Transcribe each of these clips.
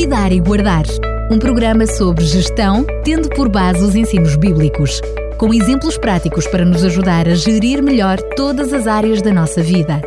Cuidar e Guardar. Um programa sobre gestão, tendo por base os ensinos bíblicos, com exemplos práticos para nos ajudar a gerir melhor todas as áreas da nossa vida.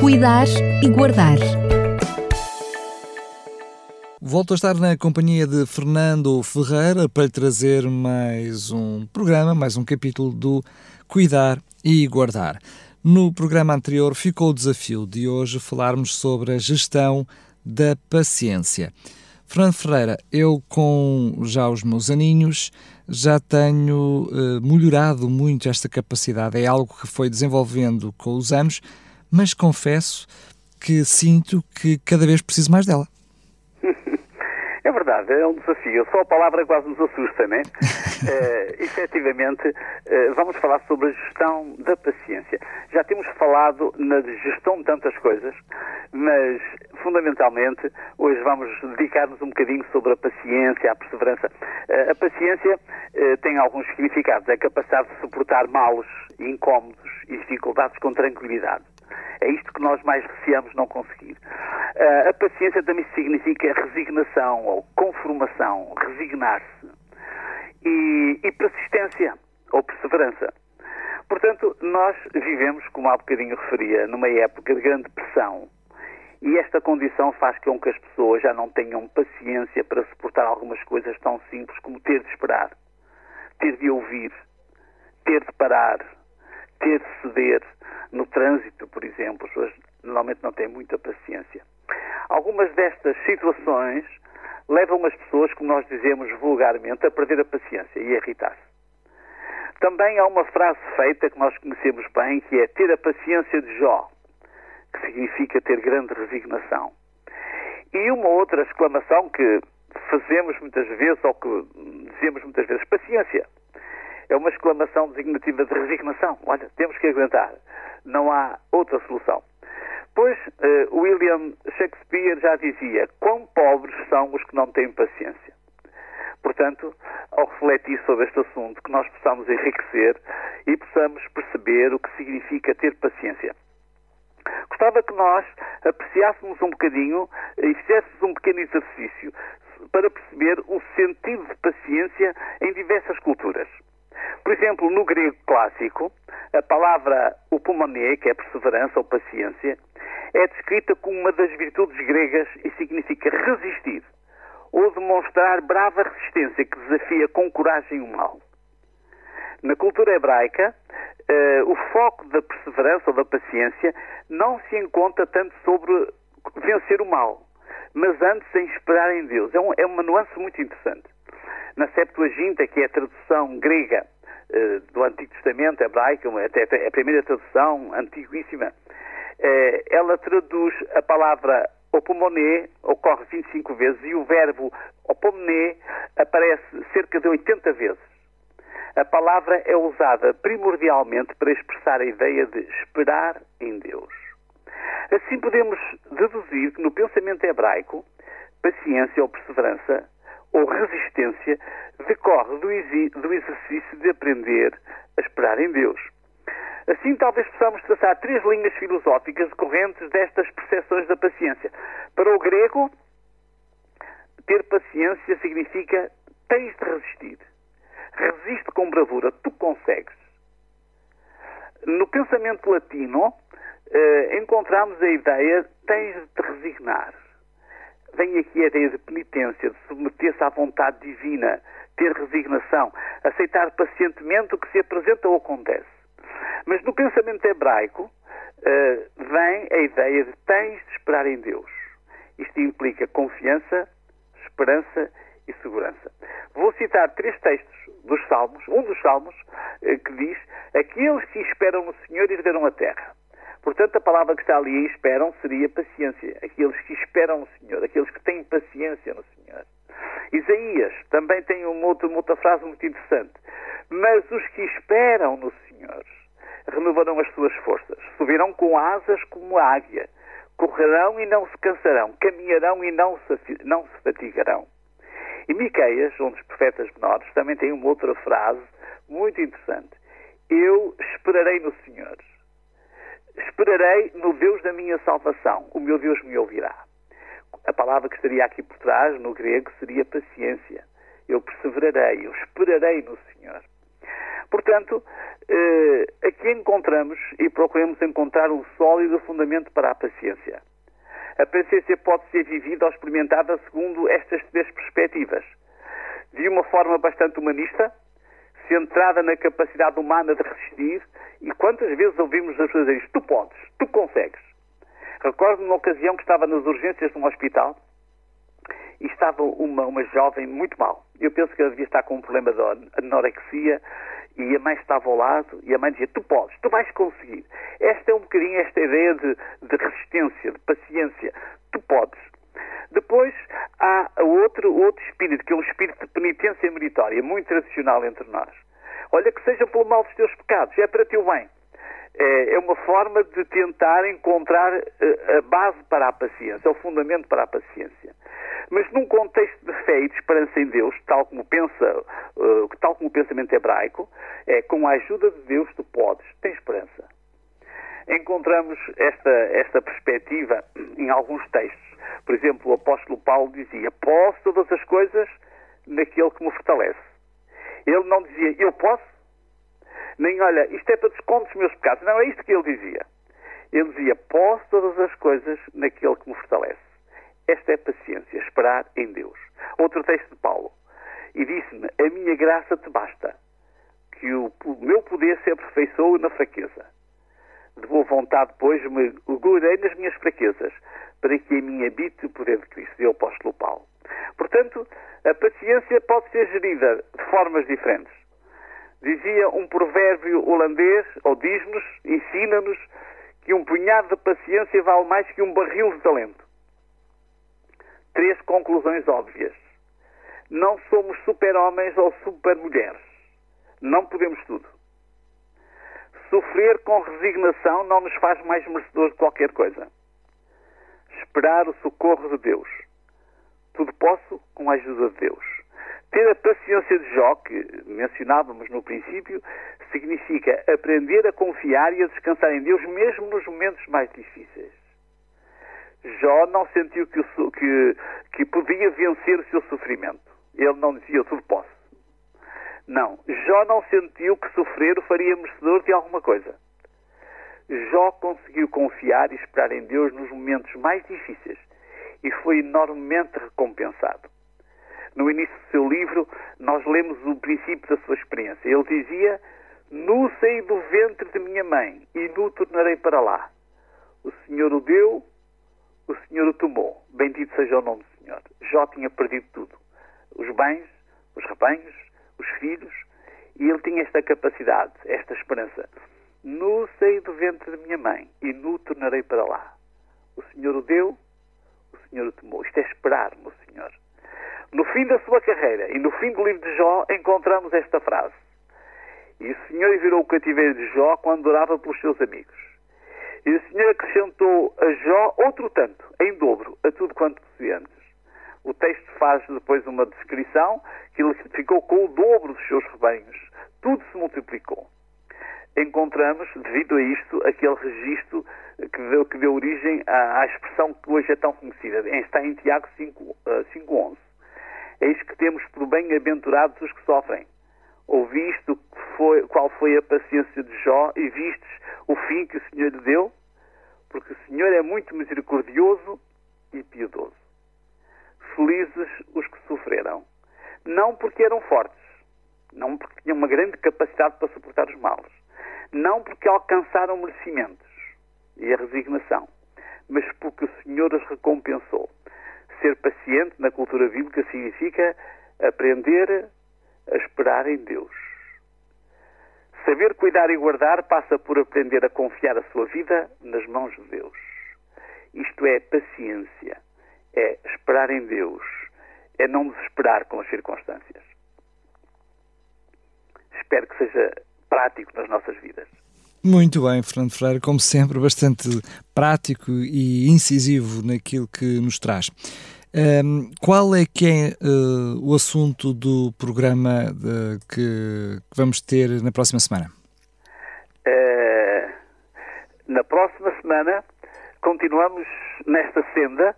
Cuidar e Guardar. Volto a estar na companhia de Fernando Ferreira para lhe trazer mais um programa, mais um capítulo do Cuidar e Guardar. No programa anterior ficou o desafio de hoje falarmos sobre a gestão da paciência. Fernando Ferreira, eu com já os meus aninhos já tenho uh, melhorado muito esta capacidade. É algo que foi desenvolvendo com os anos, mas confesso que sinto que cada vez preciso mais dela. É verdade, é um desafio. Só a palavra quase nos assusta, né? uh, efetivamente, uh, vamos falar sobre a gestão da paciência. Já temos falado na gestão de tantas coisas, mas fundamentalmente hoje vamos dedicar-nos um bocadinho sobre a paciência, a perseverança. Uh, a paciência tem alguns significados. É a capacidade de suportar males, incómodos e dificuldades com tranquilidade. É isto que nós mais receamos não conseguir. Uh, a paciência também significa resignação ou conformação, resignar-se. E, e persistência ou perseverança. Portanto, nós vivemos, como há bocadinho referia, numa época de grande pressão. E esta condição faz com que as pessoas já não tenham paciência para suportar algumas coisas tão simples como ter de esperar, ter de ouvir, ter de parar, ter de ceder, no trânsito, por exemplo, as pessoas normalmente não têm muita paciência. Algumas destas situações levam as pessoas, como nós dizemos vulgarmente, a perder a paciência e a irritar-se. Também há uma frase feita que nós conhecemos bem, que é ter a paciência de Jó, que significa ter grande resignação. E uma outra exclamação que fazemos muitas vezes, ou que dizemos muitas vezes, paciência. É uma exclamação designativa de resignação. Olha, temos que aguentar não há outra solução. Pois uh, William Shakespeare já dizia: quão pobres são os que não têm paciência. Portanto, ao refletir sobre este assunto, que nós possamos enriquecer e possamos perceber o que significa ter paciência. Gostava que nós apreciássemos um bocadinho e fizéssemos um pequeno exercício para perceber o sentido de paciência em diversas culturas. Por exemplo, no grego clássico, a palavra upomoné, que é perseverança ou paciência, é descrita como uma das virtudes gregas e significa resistir ou demonstrar brava resistência que desafia com coragem o mal. Na cultura hebraica, uh, o foco da perseverança ou da paciência não se encontra tanto sobre vencer o mal, mas antes em esperar em Deus. É, um, é uma nuance muito interessante. Na Septuaginta, que é a tradução grega eh, do Antigo Testamento hebraico, até a primeira tradução antiguíssima, eh, ela traduz a palavra opomoné, ocorre 25 vezes, e o verbo opomoné aparece cerca de 80 vezes. A palavra é usada primordialmente para expressar a ideia de esperar em Deus. Assim podemos deduzir que no pensamento hebraico, paciência ou perseverança ou resistência decorre do, exercício de aprender a esperar em Deus. Assim, talvez possamos traçar três linhas filosóficas decorrentes destas percepções da paciência. Para o grego, ter paciência significa tens de resistir. Resiste com bravura, tu consegues. No pensamento latino, eh, encontramos a ideia tens de te resignar. Vem aqui a ideia de penitência, de submeter-se à vontade divina, ter resignação, aceitar pacientemente o que se apresenta ou acontece. Mas no pensamento hebraico uh, vem a ideia de tens de esperar em Deus. Isto implica confiança, esperança e segurança. Vou citar três textos dos Salmos, um dos Salmos, uh, que diz: Aqueles que esperam no Senhor herderam a terra. Portanto, a palavra que está ali, esperam, seria paciência. Aqueles que esperam no Senhor, aqueles que têm paciência no Senhor. Isaías também tem uma outra, uma outra frase muito interessante. Mas os que esperam no Senhor renovarão as suas forças, subirão com asas como a águia, correrão e não se cansarão, caminharão e não se, não se fatigarão. E Miqueias, um dos profetas menores, também tem uma outra frase muito interessante. Eu esperarei no Senhor. Esperarei no Deus da minha salvação. O meu Deus me ouvirá. a palavra que estaria aqui por trás, no grego, seria paciência. Eu perseverarei, eu esperarei no Senhor. Portanto, eh, aqui encontramos e procuramos encontrar um sólido fundamento para a paciência. A paciência pode ser vivida ou experimentada segundo estas três perspectivas. De uma forma bastante humanista, centrada na capacidade humana de resistir, e quantas vezes ouvimos as pessoas dizer tu podes, tu consegues. Recordo uma ocasião que estava nas urgências de um hospital e estava uma, uma jovem muito mal. Eu penso que ela devia estar com um problema de anorexia e a mãe estava ao lado e a mãe dizia, tu podes, tu vais conseguir. Esta é um bocadinho esta ideia de, de resistência, de paciência. Tu podes. Depois há outro, outro espírito, que é um espírito de penitência meritória, muito tradicional entre nós. Olha, que seja pelo mal dos teus pecados, é para teu bem. É, é uma forma de tentar encontrar eh, a base para a paciência, o fundamento para a paciência. Mas num contexto de fé e de esperança em Deus, tal como pensa, uh, tal como o pensamento hebraico, é com a ajuda de Deus tu podes, tens esperança. Encontramos esta, esta perspectiva em alguns textos. Por exemplo, o apóstolo Paulo dizia: Posso todas as coisas naquele que me fortalece. Ele não dizia eu posso, nem olha, isto é para desconto dos meus pecados. Não é isto que ele dizia. Ele dizia: Posso todas as coisas naquele que me fortalece. Esta é paciência, esperar em Deus. Outro texto de Paulo. E disse-me: A minha graça te basta, que o, meu poder se aperfeiçoe na fraqueza. De boa vontade, pois, me gloriarei nas minhas fraquezas, para que em mim habite o poder de Cristo, e o apóstolo Paulo. Portanto, a paciência pode ser gerida de formas diferentes. Dizia um provérbio holandês, ou diz-nos, ensina-nos, que um punhado de paciência vale mais que um barril de talento três conclusões óbvias. Não somos super-homens ou super-mulheres. Não podemos tudo. Sofrer com resignação não nos faz mais merecedores de qualquer coisa. Esperar o socorro de Deus. Tudo posso com a ajuda de Deus. Ter a paciência de Jó, que mencionávamos no princípio, significa aprender a confiar e a descansar em Deus mesmo nos momentos mais difíceis. Jó não sentiu que, que, que podia vencer o seu sofrimento. Ele não dizia, eu tudo posso. Não. Jó não sentiu que sofrer o faria merecedor de alguma coisa. Jó conseguiu confiar e esperar em Deus nos momentos mais difíceis e foi enormemente recompensado. No início do seu livro, nós lemos o princípio da sua experiência. Ele dizia: Nu saí do ventre de minha mãe e nu tornarei para lá. O Senhor o deu, o Senhor o tomou. Bendito seja o nome do Senhor. Jó tinha perdido tudo. Os bens, os rebanhos, os filhos, e ele tinha esta capacidade, esta esperança. Nu saí do ventre de minha mãe e nu tornarei para lá. O Senhor o deu, o Senhor o tomou. Isto é esperar no Senhor. No fim da sua carreira e no fim do livro de Jó encontramos esta frase. E o Senhor virou o cativeiro de Jó quando orava pelos seus amigos. E o Senhor acrescentou a Jó outro tanto, em dobro, a tudo quanto possuía antes. O texto faz depois uma descrição que ele ficou com o dobro dos seus rebanhos. Tudo se multiplicou. Encontramos, devido a isto, aquele registro que deu, que deu origem à, à, expressão que hoje é tão conhecida. Está em Tiago 5.11. Eis que temos por bem-aventurados os que sofrem. Ouviste foi, qual foi a paciência de Jó e vistes o fim que o Senhor lhe deu, porque o Senhor é muito misericordioso e piedoso. Felizes os que sofreram, não porque eram fortes, não porque tinham uma grande capacidade para suportar os males, não porque alcançaram merecimentos e a resignação, mas porque o Senhor os recompensou. Ser paciente na cultura bíblica significa aprender a esperar em Deus Saber cuidar e guardar passa por aprender a confiar a sua vida nas mãos de Deus. Isto é paciência, é esperar em Deus, é não desesperar com as circunstâncias. Espero que seja prático nas nossas vidas. Muito bem, Fernando Freire, como sempre, bastante prático e incisivo naquilo que nos traz. Um, qual é que é uh, o assunto do programa de, que, que, vamos ter na próxima semana? Uh, na próxima semana continuamos nesta senda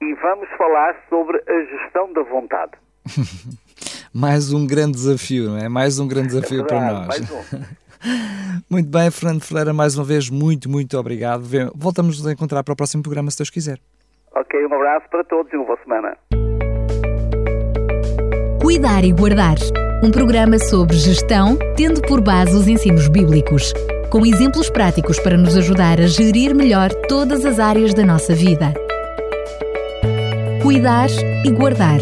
e vamos falar sobre a gestão da vontade. mais um grande desafio, não é? Mais um grande desafio é verdade, para nós. Um. muito bem, Fernando Ferreira, mais uma vez, muito, muito obrigado. Voltamos a encontrar para o próximo programa, se Deus quiser. Ok, um abraço para todos e uma boa semana. Cuidar e Guardar um programa sobre gestão, tendo por base os ensinos bíblicos, com exemplos práticos para nos ajudar a gerir melhor todas as áreas da nossa vida. Cuidar e Guardar